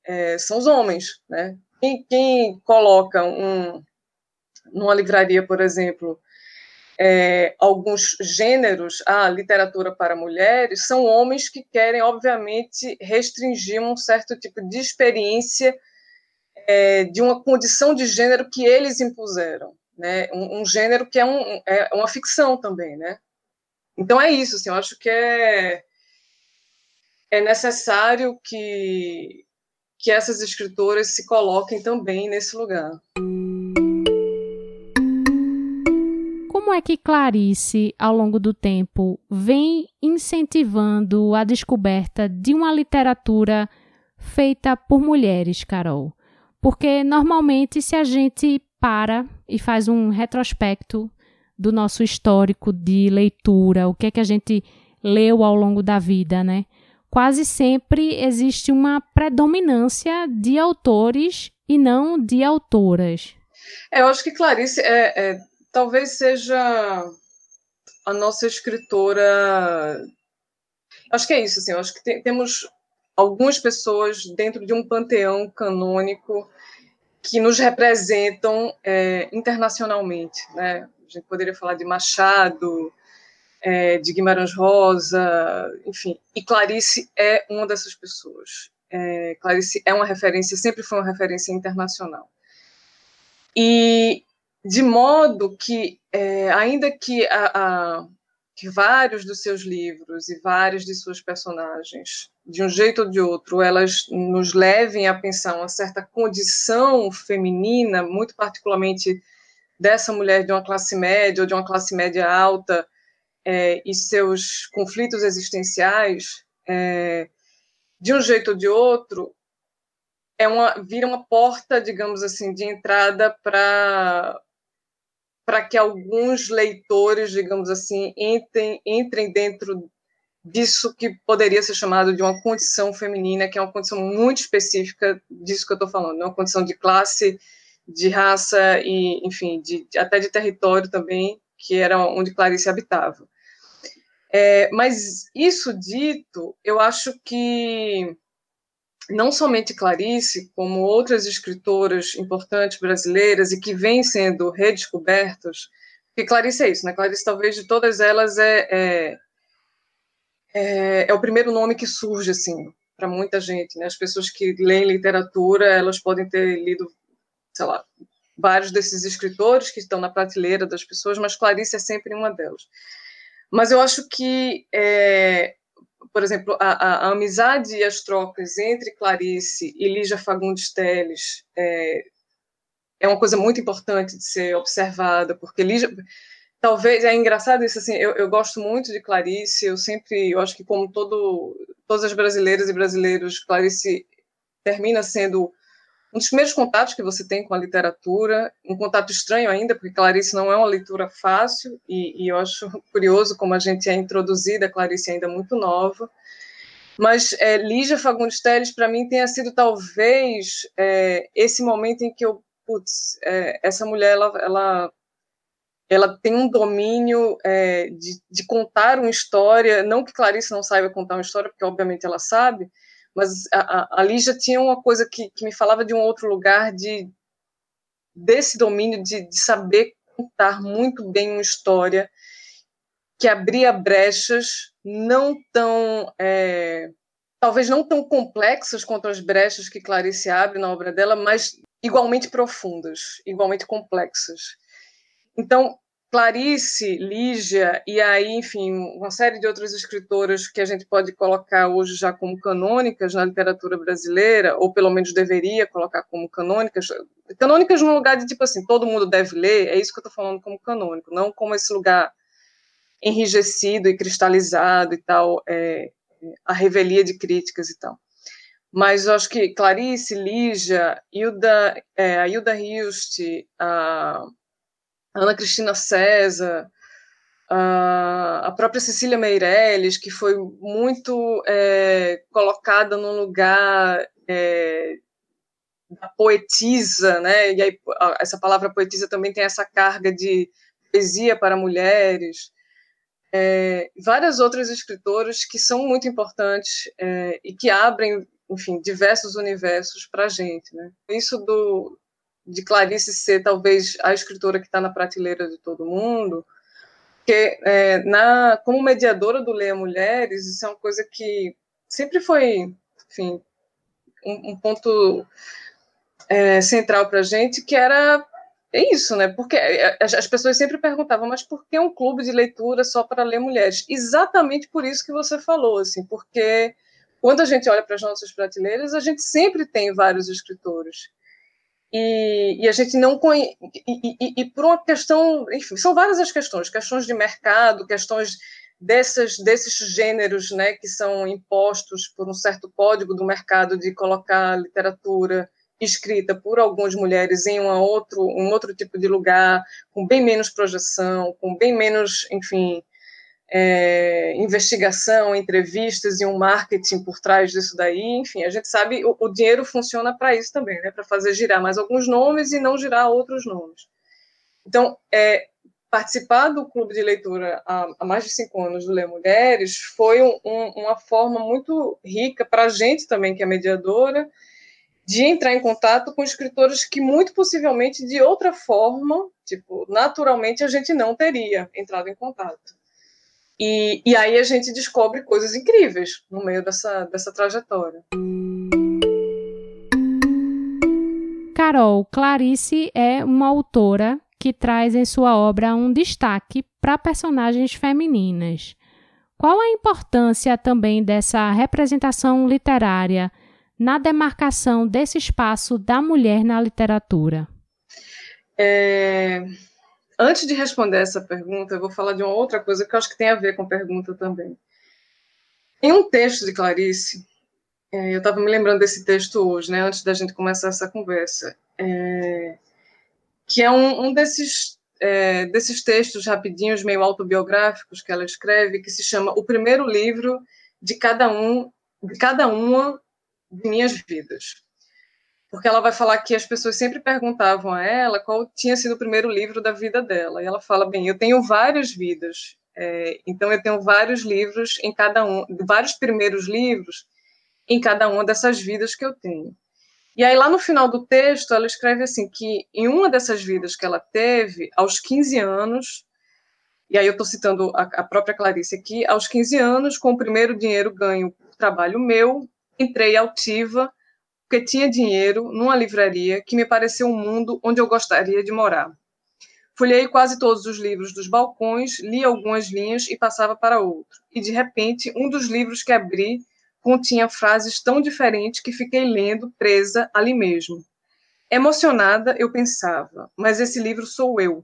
é, são os homens, né? Quem, quem, coloca um, numa livraria, por exemplo, é, alguns gêneros, a literatura para mulheres, são homens que querem, obviamente, restringir um certo tipo de experiência é, de uma condição de gênero que eles impuseram, né? Um, um gênero que é, um, é uma ficção também, né? Então é isso, assim, eu acho que é, é necessário que que essas escritoras se coloquem também nesse lugar. Como é que Clarice, ao longo do tempo, vem incentivando a descoberta de uma literatura feita por mulheres, Carol? Porque normalmente, se a gente para e faz um retrospecto do nosso histórico de leitura, o que é que a gente leu ao longo da vida, né? quase sempre existe uma predominância de autores e não de autoras. É, eu acho que Clarice é, é, talvez seja a nossa escritora. Acho que é isso, assim, acho que tem, temos algumas pessoas dentro de um panteão canônico que nos representam é, internacionalmente, né? Gente poderia falar de Machado, é, de Guimarães Rosa, enfim. E Clarice é uma dessas pessoas. É, Clarice é uma referência, sempre foi uma referência internacional. E de modo que, é, ainda que, a, a, que vários dos seus livros e vários de suas personagens, de um jeito ou de outro, elas nos levem a pensar uma certa condição feminina, muito particularmente dessa mulher de uma classe média ou de uma classe média alta, é, e seus conflitos existenciais, é, de um jeito ou de outro, é uma vira uma porta, digamos assim, de entrada para para que alguns leitores, digamos assim, entrem, entrem dentro disso que poderia ser chamado de uma condição feminina, que é uma condição muito específica disso que eu estou falando, uma condição de classe, de raça e, enfim, de, até de território também, que era onde Clarice habitava. É, mas isso dito, eu acho que não somente Clarice, como outras escritoras importantes brasileiras e que vêm sendo redescobertas, porque Clarice é isso, né? Clarice, talvez de todas elas, é, é, é, é o primeiro nome que surge, assim, para muita gente, né? As pessoas que leem literatura, elas podem ter lido, sei lá, vários desses escritores que estão na prateleira das pessoas, mas Clarice é sempre uma delas. Mas eu acho que é, por exemplo, a, a, amizade e as trocas entre Clarice e Lígia Fagundes Teles é, é uma coisa muito importante de ser observada, porque Lígia, talvez, é engraçado isso, assim, eu, eu gosto muito de Clarice, eu sempre, eu acho que como todo, todas as brasileiras e brasileiros, Clarice termina sendo um dos primeiros contatos que você tem com a literatura, um contato estranho ainda, porque Clarice não é uma leitura fácil, e, e eu acho (laughs) curioso como a gente é introduzida, Clarice ainda muito nova, mas é, Lígia Fagundes Telles, para mim, tenha sido talvez é, esse momento em que eu, putz, é, essa mulher, ela, ela, ela tem um domínio é, de, de contar uma história, não que Clarice não saiba contar uma história, porque obviamente ela sabe, mas a, a, Lígia tinha uma coisa que, que me falava de um outro lugar, de desse domínio de, de saber contar muito bem uma história que abria brechas não tão é, talvez não tão complexas quanto as brechas que Clarice abre na obra dela, mas igualmente profundas, igualmente complexas. Então, Clarice, Lígia, e aí, enfim, uma série de outras escritoras que a gente pode colocar hoje já como canônicas na literatura brasileira, ou pelo menos deveria colocar como canônicas, canônicas no lugar de tipo assim, todo mundo deve ler, é isso que eu estou falando como canônico, não como esse lugar enrijecido e cristalizado e tal, é, a revelia de críticas e tal. Mas eu acho que Clarice, Lígia, Hilda, é, a Hilda Hilst, a Ana Cristina César, a própria Cecília Meirelles, que foi muito é, colocada num lugar é, da poetisa, né? E aí, essa palavra poetisa também tem essa carga de poesia para mulheres. É, várias outras escritoras que são muito importantes é, e que abrem, enfim, diversos universos para a gente, né? Isso do de Clarice ser talvez a escritora que está na prateleira de todo mundo, porque é, na, como mediadora do Leia Mulheres, isso é uma coisa que sempre foi, enfim, um, um ponto é, central para a gente, que era é isso, né? Porque as pessoas sempre perguntavam, mas por que um clube de leitura só para ler mulheres? Exatamente por isso que você falou, assim, porque quando a gente olha para as nossas prateleiras, a gente sempre tem vários escritores e, e, a gente não conhece. E, e, e, por uma questão. Enfim, são várias as questões: questões de mercado, questões dessas, desses gêneros né, que são impostos por um certo código do mercado de colocar literatura escrita por algumas mulheres em uma outro, um outro tipo de lugar, com bem menos projeção, com bem menos, enfim, é, investigação, entrevistas e um marketing por trás disso daí, enfim, a gente sabe o, o dinheiro funciona para isso também, né, para fazer girar mais alguns nomes e não girar outros nomes. Então, é, participar do clube de leitura há, há, mais de cinco anos do Ler Mulheres foi um, um, uma forma muito rica para a gente também, que é mediadora, de entrar em contato com escritores que muito possivelmente de outra forma, tipo, naturalmente a gente não teria entrado em contato. E, e aí a gente descobre coisas incríveis no meio dessa, dessa trajetória. Carol, Clarice é uma autora que traz em sua obra um destaque para personagens femininas. Qual a importância também dessa representação literária na demarcação desse espaço da mulher na literatura? É... Antes de responder essa pergunta, eu vou falar de uma outra coisa que eu acho que tem a ver com a pergunta também. Em um texto de Clarice, é, eu estava me lembrando desse texto hoje, né, antes da gente começar essa conversa, é, que é um, um desses, é, desses textos rapidinhos, meio autobiográficos que ela escreve, que se chama O Primeiro Livro de Cada Um, de Cada Uma de Minhas Vidas porque ela vai falar que as pessoas sempre perguntavam a ela qual tinha sido o primeiro livro da vida dela. E ela fala: bem, eu tenho várias vidas, é, então eu tenho vários livros em cada um, vários primeiros livros em cada uma dessas vidas que eu tenho. E aí, lá no final do texto, ela escreve assim: que em uma dessas vidas que ela teve, aos 15 anos, e aí eu estou citando a, a, própria Clarice aqui, aos 15 anos, com o primeiro dinheiro ganho trabalho meu, entrei altiva porque tinha dinheiro numa livraria que me pareceu um mundo onde eu gostaria de morar. Folhei quase todos os livros dos balcões, li algumas linhas e passava para outro. E, de repente, um dos livros que abri continha frases tão diferentes que fiquei lendo, presa ali mesmo. Emocionada, eu pensava, mas esse livro sou eu.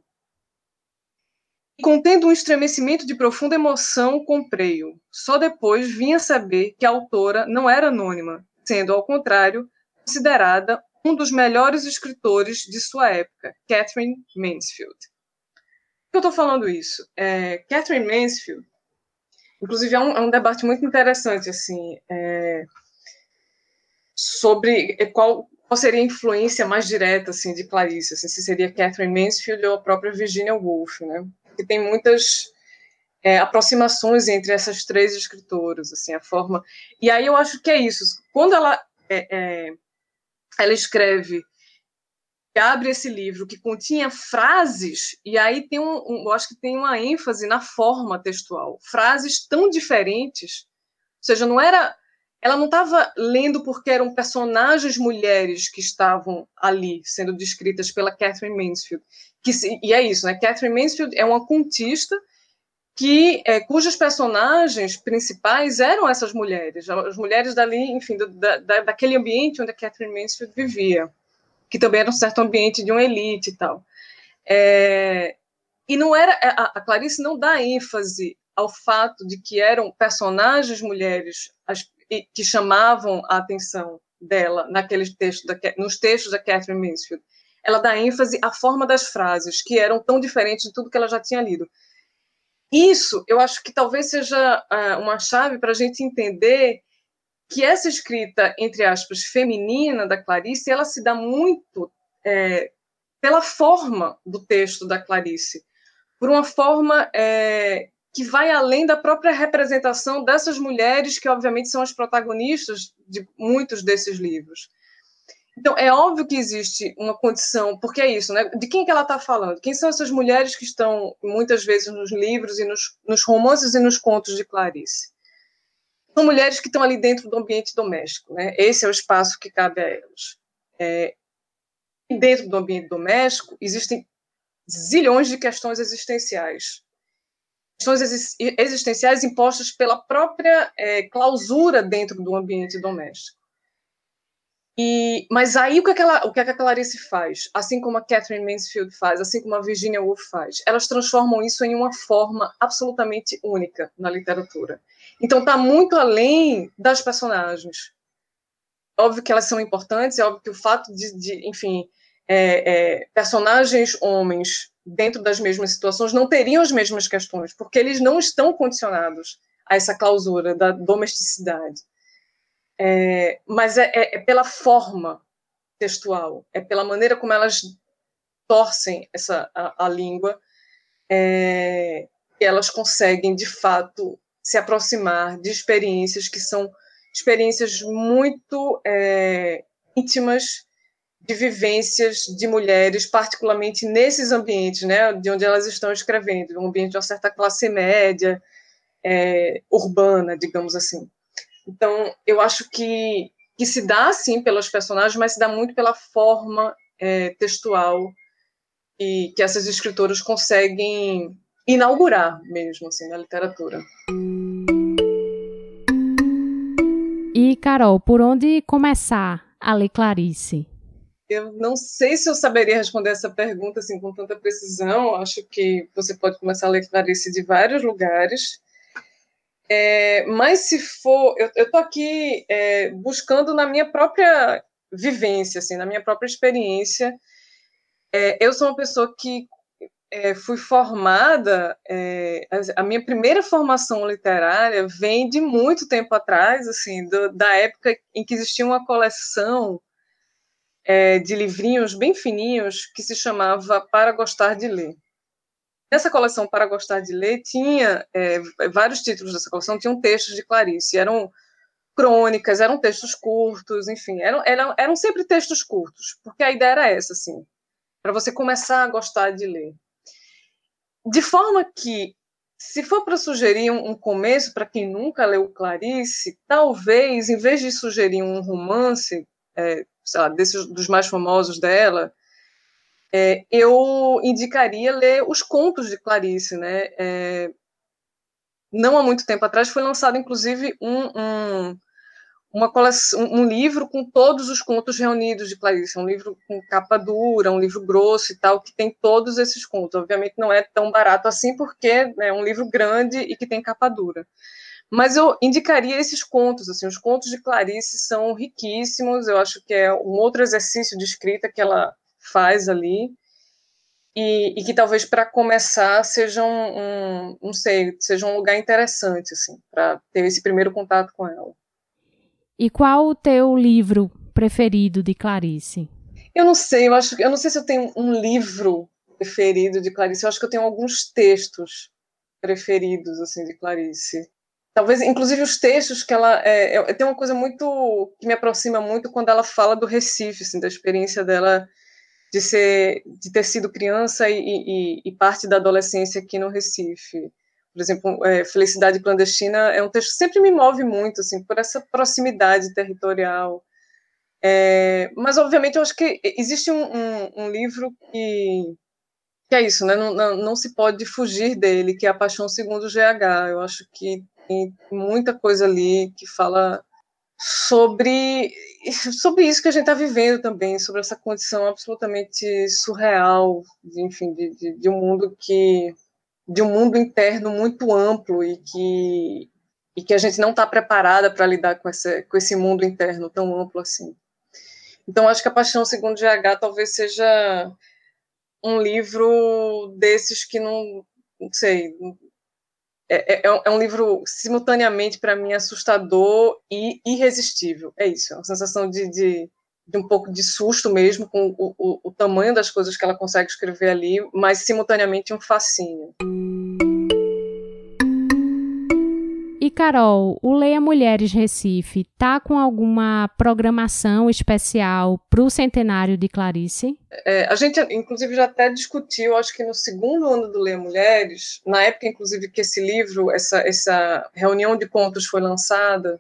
E, contendo um estremecimento de profunda emoção, comprei-o. Só depois vinha saber que a autora não era anônima, sendo, ao contrário, considerada um dos melhores escritores de sua época, Catherine Mansfield. Por que eu estou falando isso? É, Catherine Mansfield, inclusive, é um, é um, debate muito interessante, assim, é, sobre qual, qual, seria a influência mais direta, assim, de Clarice, assim, se seria Catherine Mansfield ou a própria Virginia Woolf, né? Porque tem muitas é, aproximações entre essas três escritoras, assim, a forma. E aí eu acho que é isso. Quando ela é, é, ela escreve abre esse livro que continha frases e aí tem um, um, eu acho que tem uma ênfase na forma textual, frases tão diferentes, ou seja, não era, ela não estava lendo porque eram personagens mulheres que estavam ali sendo descritas pela Catherine Mansfield, que e é isso, né? Catherine Mansfield é uma contista que é, cujos personagens principais eram essas mulheres, as mulheres dali, enfim, do, da, daquele ambiente onde a Catherine Mansfield vivia, que também era um certo ambiente de uma elite e tal. É, e não era a, a, Clarice não dá ênfase ao fato de que eram personagens mulheres as, que chamavam a atenção dela naqueles textos, da, nos textos da Catherine Mansfield. Ela dá ênfase à forma das frases, que eram tão diferentes de tudo que ela já tinha lido. Isso, eu acho que talvez seja uh, uma chave para a gente entender que essa escrita, entre aspas, feminina da Clarice, ela se dá muito é, pela forma do texto da Clarice, por uma forma é, que vai além da própria representação dessas mulheres que, obviamente, são as protagonistas de muitos desses livros. Então, é óbvio que existe uma condição, porque é isso, né? De quem que ela está falando? Quem são essas mulheres que estão, muitas vezes, nos livros e nos, nos romances e nos contos de Clarice? São mulheres que estão ali dentro do ambiente doméstico, né? Esse é o espaço que cabe a elas. É, e dentro do ambiente doméstico, existem zilhões de questões existenciais. Questões existenciais impostas pela própria é, clausura dentro do ambiente doméstico. E, mas aí o que, é que ela, o que, é que a Clarice faz? Assim como a Catherine Mansfield faz, assim como a Virginia Woolf faz, elas transformam isso em uma forma absolutamente única na literatura. Então está muito além das personagens. Óbvio que elas são importantes, é óbvio que o fato de, de enfim, é, é, personagens homens dentro das mesmas situações não teriam as mesmas questões, porque eles não estão condicionados a essa clausura da domesticidade. É, mas é, é, é, pela forma textual, é pela maneira como elas torcem essa, a, a língua, é, que elas conseguem, de fato, se aproximar de experiências que são experiências muito é, íntimas de vivências de mulheres, particularmente nesses ambientes, né, de onde elas estão escrevendo, um ambiente de uma certa classe média, é, urbana, digamos assim. Então, eu acho que, que se dá, sim, pelos personagens, mas se dá muito pela forma é, textual e que essas escritoras conseguem inaugurar mesmo assim na literatura. E Carol, por onde começar a ler Clarice? Eu não sei se eu saberia responder essa pergunta assim com tanta precisão. Acho que você pode começar a ler Clarice de vários lugares. É, mas se for, eu estou aqui é, buscando na minha própria vivência, assim, na minha própria experiência. É, eu sou uma pessoa que é, fui formada, é, a, minha primeira formação literária vem de muito tempo atrás, assim, do, da época em que existia uma coleção é, de livrinhos bem fininhos que se chamava Para Gostar de Ler. Nessa coleção Para Gostar de Ler tinha é, vários títulos dessa coleção, tinham textos de Clarice, eram crônicas, eram textos curtos, enfim, eram, eram, eram sempre textos curtos, porque a ideia era essa, assim, para você começar a gostar de ler. De forma que, se for para sugerir um, um começo para quem nunca leu Clarice, talvez, em vez de sugerir um romance, é, lá, desses, dos mais famosos dela, é, eu indicaria ler os contos de Clarice, né? É, não há muito tempo atrás foi lançado, inclusive, um, um uma coleção, um livro com todos os contos reunidos de Clarice, um livro com capa dura, um livro grosso e tal, que tem todos esses contos. Obviamente não é tão barato assim, porque né, é um livro grande e que tem capa dura. Mas eu indicaria esses contos, assim, os contos de Clarice são riquíssimos, eu acho que é um outro exercício de escrita que ela faz ali, e, e que talvez para começar seja um, um, não sei, seja um lugar interessante, assim, para ter esse primeiro contato com ela. E qual o teu livro preferido de Clarice? Eu não sei, eu acho, eu não sei se eu tenho um livro preferido de Clarice. Eu acho que eu tenho alguns textos preferidos assim de Clarice. Talvez, inclusive, os textos que ela é, é, tem uma coisa muito que me aproxima muito quando ela fala do Recife, assim, da experiência dela de ser, de ter sido criança e, e, e parte da adolescência aqui no Recife por exemplo, é, Felicidade Clandestina é um texto que sempre me move muito, assim, por essa proximidade territorial. É, mas, obviamente, eu acho que existe um, um, um livro que, que é isso, né? Não, não, não, se pode fugir dele, que é A Paixão Segundo GH. Eu acho que tem muita coisa ali que fala sobre, sobre isso que a gente está vivendo também, sobre essa condição absolutamente surreal, enfim, de, de, de um mundo que de um mundo interno muito amplo e que, e que a gente não está preparada para lidar com esse, com esse mundo interno tão amplo assim. Então, acho que A Paixão Segundo GH talvez seja um livro desses que não, não sei, é, é, é um livro simultaneamente para mim assustador e irresistível. É isso, é uma sensação de, de de um pouco de susto mesmo com o, o, o, tamanho das coisas que ela consegue escrever ali, mas simultaneamente um fascínio. E Carol, o Leia Mulheres Recife tá com alguma programação especial para o centenário de Clarice? É, a gente, inclusive, já até discutiu, acho que no segundo ano do Leia Mulheres, na época, inclusive, que esse livro, essa, essa reunião de contos foi lançada,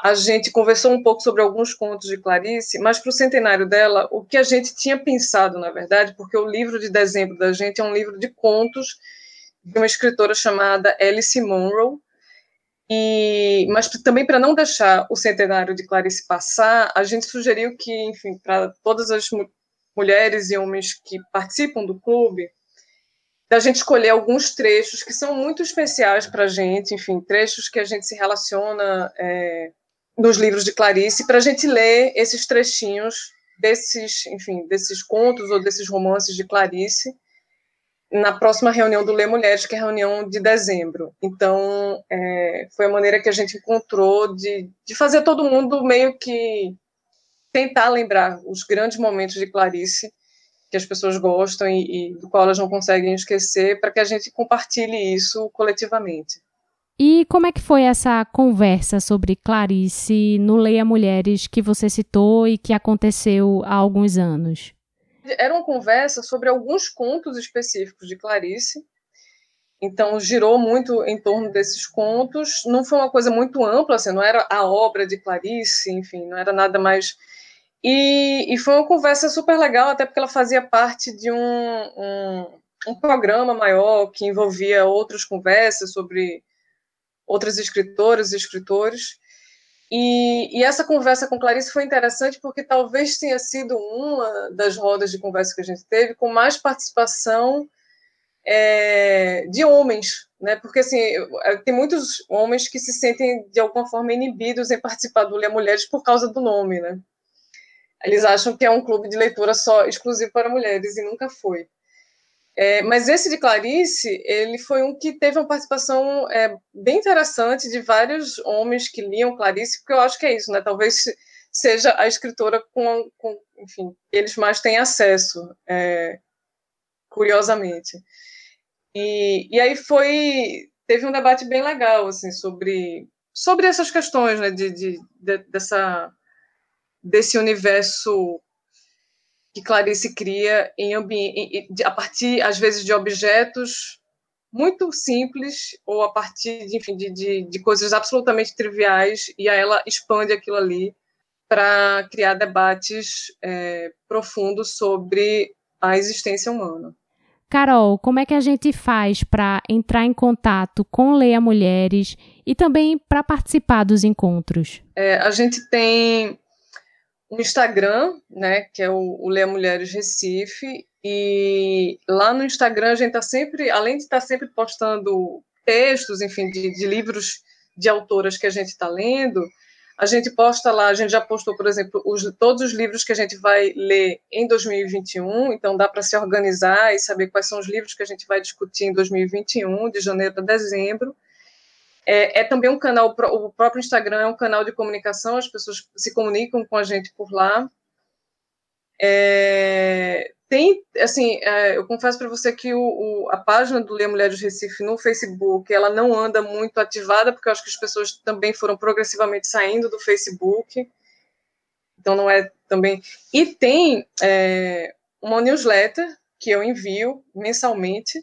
a gente conversou um pouco sobre alguns contos de Clarice, mas para o centenário dela, o que a gente tinha pensado, na verdade, porque o livro de dezembro da gente é um livro de contos de uma escritora chamada Alice Munro, e, mas também para não deixar o centenário de Clarice passar, a gente sugeriu que, enfim, para todas as mulheres e homens que participam do clube, da gente escolher alguns trechos que são muito especiais para a gente, enfim, trechos que a gente se relaciona é, nos livros de Clarice para a gente ler esses trechinhos desses, enfim, desses contos ou desses romances de Clarice na próxima reunião do Lê Mulheres, que é a reunião de dezembro. Então, é, foi a maneira que a gente encontrou de, de fazer todo mundo meio que tentar lembrar os grandes momentos de Clarice que as pessoas gostam e, e do qual elas não conseguem esquecer, para que a gente compartilhe isso coletivamente. E como é que foi essa conversa sobre Clarice no Leia Mulheres que você citou e que aconteceu há alguns anos? Era uma conversa sobre alguns contos específicos de Clarice. Então girou muito em torno desses contos. Não foi uma coisa muito ampla, assim, não era a obra de Clarice, enfim, não era nada mais E, e, foi uma conversa super legal, até porque ela fazia parte de um, um, um programa maior que envolvia outras conversas sobre outras escritoras e escritores. E, e, essa conversa com Clarice foi interessante porque talvez tenha sido uma das rodas de conversa que a gente teve com mais participação é, de homens, né? Porque assim é, tem muitos homens que se sentem de alguma forma inibidos em participar do Ler Mulheres por causa do nome, né? Eles acham que é um clube de leitura só exclusivo para mulheres e nunca foi. É, mas esse de Clarice, ele foi um que teve uma participação é, bem interessante de vários homens que liam Clarice, porque eu acho que é isso, né? Talvez seja a escritora com, com enfim, eles mais têm acesso, é, curiosamente. E, e aí foi, teve um debate bem legal, assim, sobre, sobre essas questões, né, de, de, de dessa, desse universo que Clarice cria em ambiente, a partir, às vezes, de objetos muito simples ou a partir de, enfim, de, de, de coisas absolutamente triviais e aí ela expande aquilo ali para criar debates é, profundos sobre a existência humana. Carol, como é que a gente faz para entrar em contato com Leia Mulheres e também para participar dos encontros? É, a gente tem o Instagram, né, que é o, o Leia Mulheres Recife, e lá no Instagram a gente está sempre, além de estar tá sempre postando textos, enfim, de, de livros de autoras que a gente está lendo, a gente posta lá, a gente já postou, por exemplo, os, todos os livros que a gente vai ler em 2021, então dá para se organizar e saber quais são os livros que a gente vai discutir em 2021, de janeiro a dezembro. É, é, também um canal, o próprio Instagram é um canal de comunicação, as pessoas se comunicam com a gente por lá. É, tem, assim, é, eu confesso para você que o, o, a página do Ler Mulheres Recife no Facebook, ela não anda muito ativada, porque eu acho que as pessoas também foram progressivamente saindo do Facebook, então não é também... E tem é, uma newsletter que eu envio mensalmente,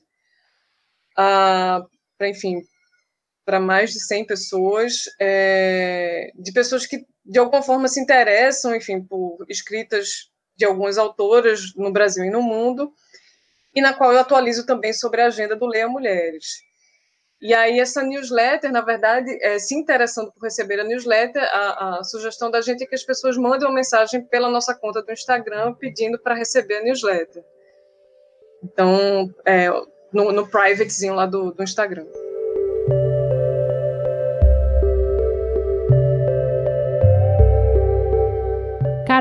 para, enfim, para mais de 100 pessoas, é, de pessoas que de alguma forma se interessam, enfim, por escritas de algumas autoras no Brasil e no mundo, e na qual eu atualizo também sobre a agenda do Leia Mulheres. E aí essa newsletter, na verdade, é, se interessando por receber a newsletter, a, a, sugestão da gente é que as pessoas mandem uma mensagem pela nossa conta do Instagram pedindo para receber a newsletter. Então, é, no, no privatezinho lá do, do Instagram.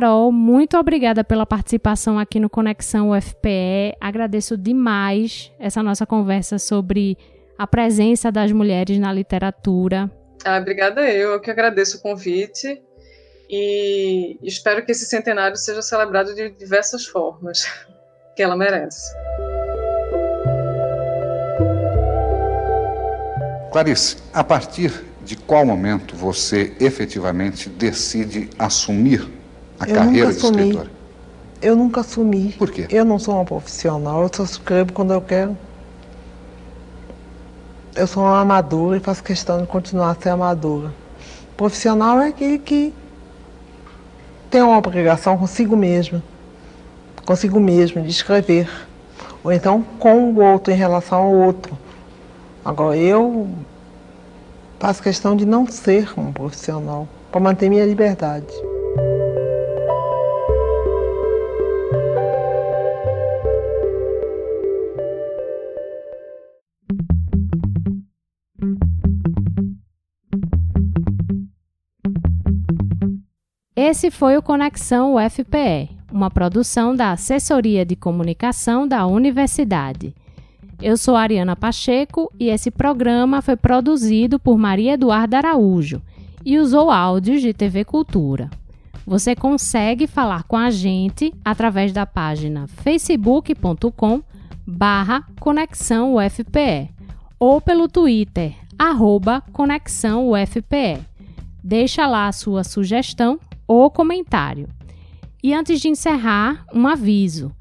Carol, muito obrigada pela participação aqui no Conexão UFPE. Agradeço demais essa nossa conversa sobre a presença das mulheres na literatura. Ah, obrigada eu, eu que agradeço o convite e espero que esse centenário seja celebrado de diversas formas (laughs) que ela merece. Clarice, a partir de qual momento você efetivamente decide assumir a eu carreira de assumi. escritora? Eu nunca assumi. Por quê? Eu não sou uma profissional, eu só escrevo quando eu quero. Eu sou uma amadora e faço questão de continuar a ser amadora. Profissional é aquele que tem uma obrigação consigo mesmo, consigo mesmo, de escrever. Ou então com o outro, em relação ao outro. Agora, eu faço questão de não ser um profissional, para manter minha liberdade. Esse foi o Conexão UFPE, uma produção da Assessoria de Comunicação da Universidade. Eu sou Ariana Pacheco e esse programa foi produzido por Maria Eduarda Araújo e usou áudios de TV Cultura. Você consegue falar com a gente através da página facebook.com barra Conexão UFPE ou pelo Twitter, arroba Conexão UFPE. Deixa lá a sua sugestão ou comentário. E antes de encerrar, um aviso.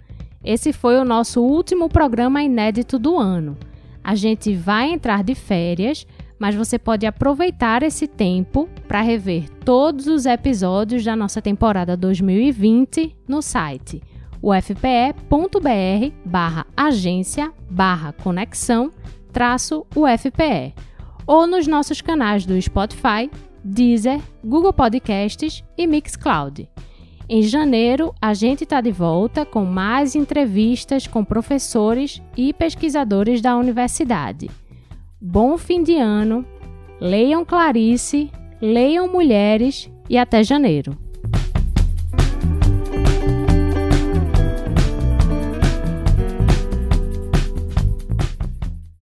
Esse foi o nosso último programa inédito do ano. A gente vai entrar de férias, mas você pode aproveitar esse tempo para rever todos os episódios da nossa temporada 2020 no site ufpe.br barra agência barra conexão traço UFPE ou nos nossos canais do Spotify, Deezer, Google Podcasts e Mixcloud. Em janeiro, a gente está de volta com mais entrevistas com professores e pesquisadores da universidade. Bom fim de ano, leiam Clarice, leiam Mulheres e até janeiro.